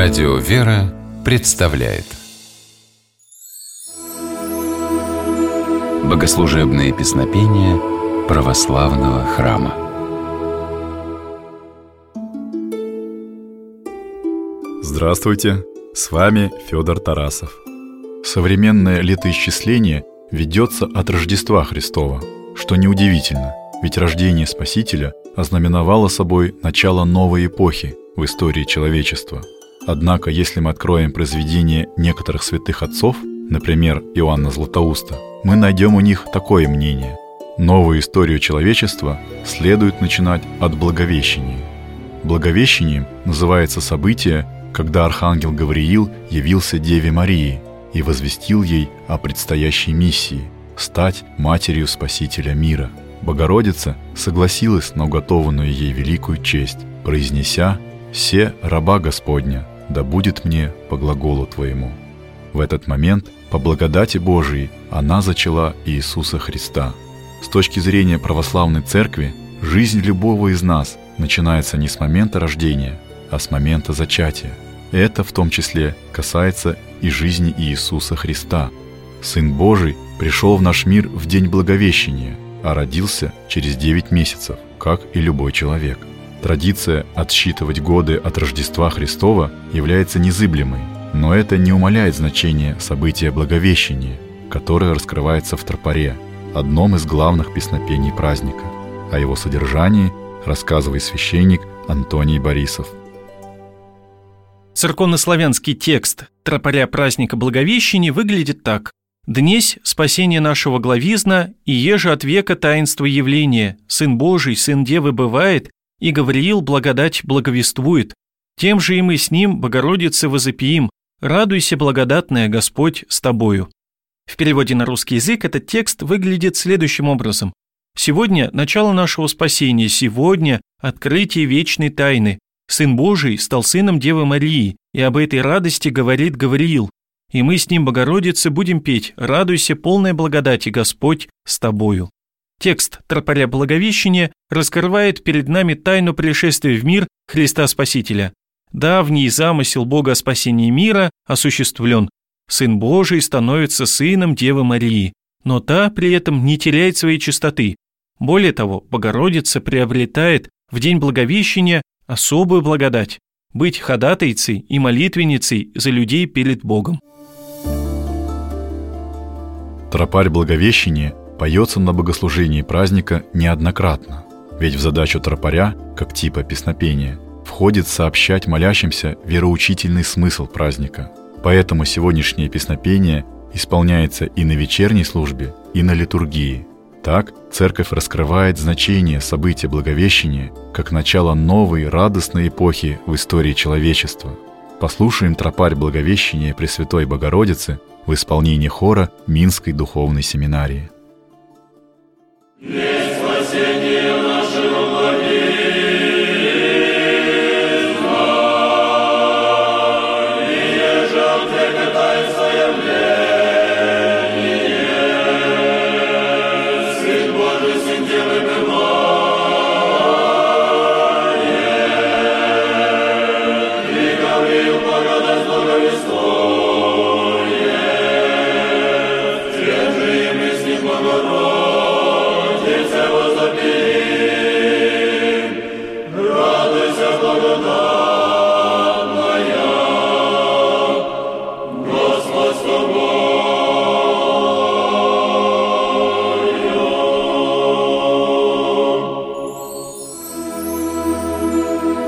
Радио «Вера» представляет Богослужебные песнопения православного храма Здравствуйте! С вами Федор Тарасов. Современное летоисчисление ведется от Рождества Христова, что неудивительно, ведь рождение Спасителя ознаменовало собой начало новой эпохи в истории человечества – Однако, если мы откроем произведения некоторых святых отцов, например, Иоанна Златоуста, мы найдем у них такое мнение. Новую историю человечества следует начинать от Благовещения. Благовещением называется событие, когда архангел Гавриил явился Деве Марии и возвестил ей о предстоящей миссии – стать матерью Спасителя мира. Богородица согласилась на уготованную ей великую честь, произнеся «Се раба Господня, да будет мне по глаголу Твоему». В этот момент, по благодати Божией, она зачала Иисуса Христа. С точки зрения православной церкви, жизнь любого из нас начинается не с момента рождения, а с момента зачатия. Это в том числе касается и жизни Иисуса Христа. Сын Божий пришел в наш мир в день Благовещения, а родился через 9 месяцев, как и любой человек – Традиция отсчитывать годы от Рождества Христова является незыблемой, но это не умаляет значения события Благовещения, которое раскрывается в тропаре, одном из главных песнопений праздника. О его содержании рассказывает священник Антоний Борисов. Церковнославянский текст тропаря праздника Благовещения выглядит так. «Днесь спасение нашего главизна, и еже от века таинство явления, Сын Божий, Сын Девы бывает, и Гавриил благодать благовествует. Тем же и мы с ним, Богородице, возопиим, радуйся, благодатная Господь, с тобою». В переводе на русский язык этот текст выглядит следующим образом. Сегодня начало нашего спасения, сегодня открытие вечной тайны. Сын Божий стал сыном Девы Марии, и об этой радости говорит Гавриил. И мы с ним, Богородице, будем петь «Радуйся, полная благодати, Господь, с тобою». Текст тропаря Благовещения раскрывает перед нами тайну пришествия в мир Христа Спасителя. Давний замысел Бога о спасении мира осуществлен. Сын Божий становится сыном Девы Марии, но та при этом не теряет своей чистоты. Более того, Богородица приобретает в день Благовещения особую благодать – быть ходатайцей и молитвенницей за людей перед Богом. Тропарь Благовещения поется на богослужении праздника неоднократно, ведь в задачу тропаря, как типа песнопения, входит сообщать молящимся вероучительный смысл праздника. Поэтому сегодняшнее песнопение исполняется и на вечерней службе, и на литургии. Так церковь раскрывает значение события Благовещения как начало новой радостной эпохи в истории человечества. Послушаем тропарь Благовещения Пресвятой Богородицы в исполнении хора Минской духовной семинарии. Yeah.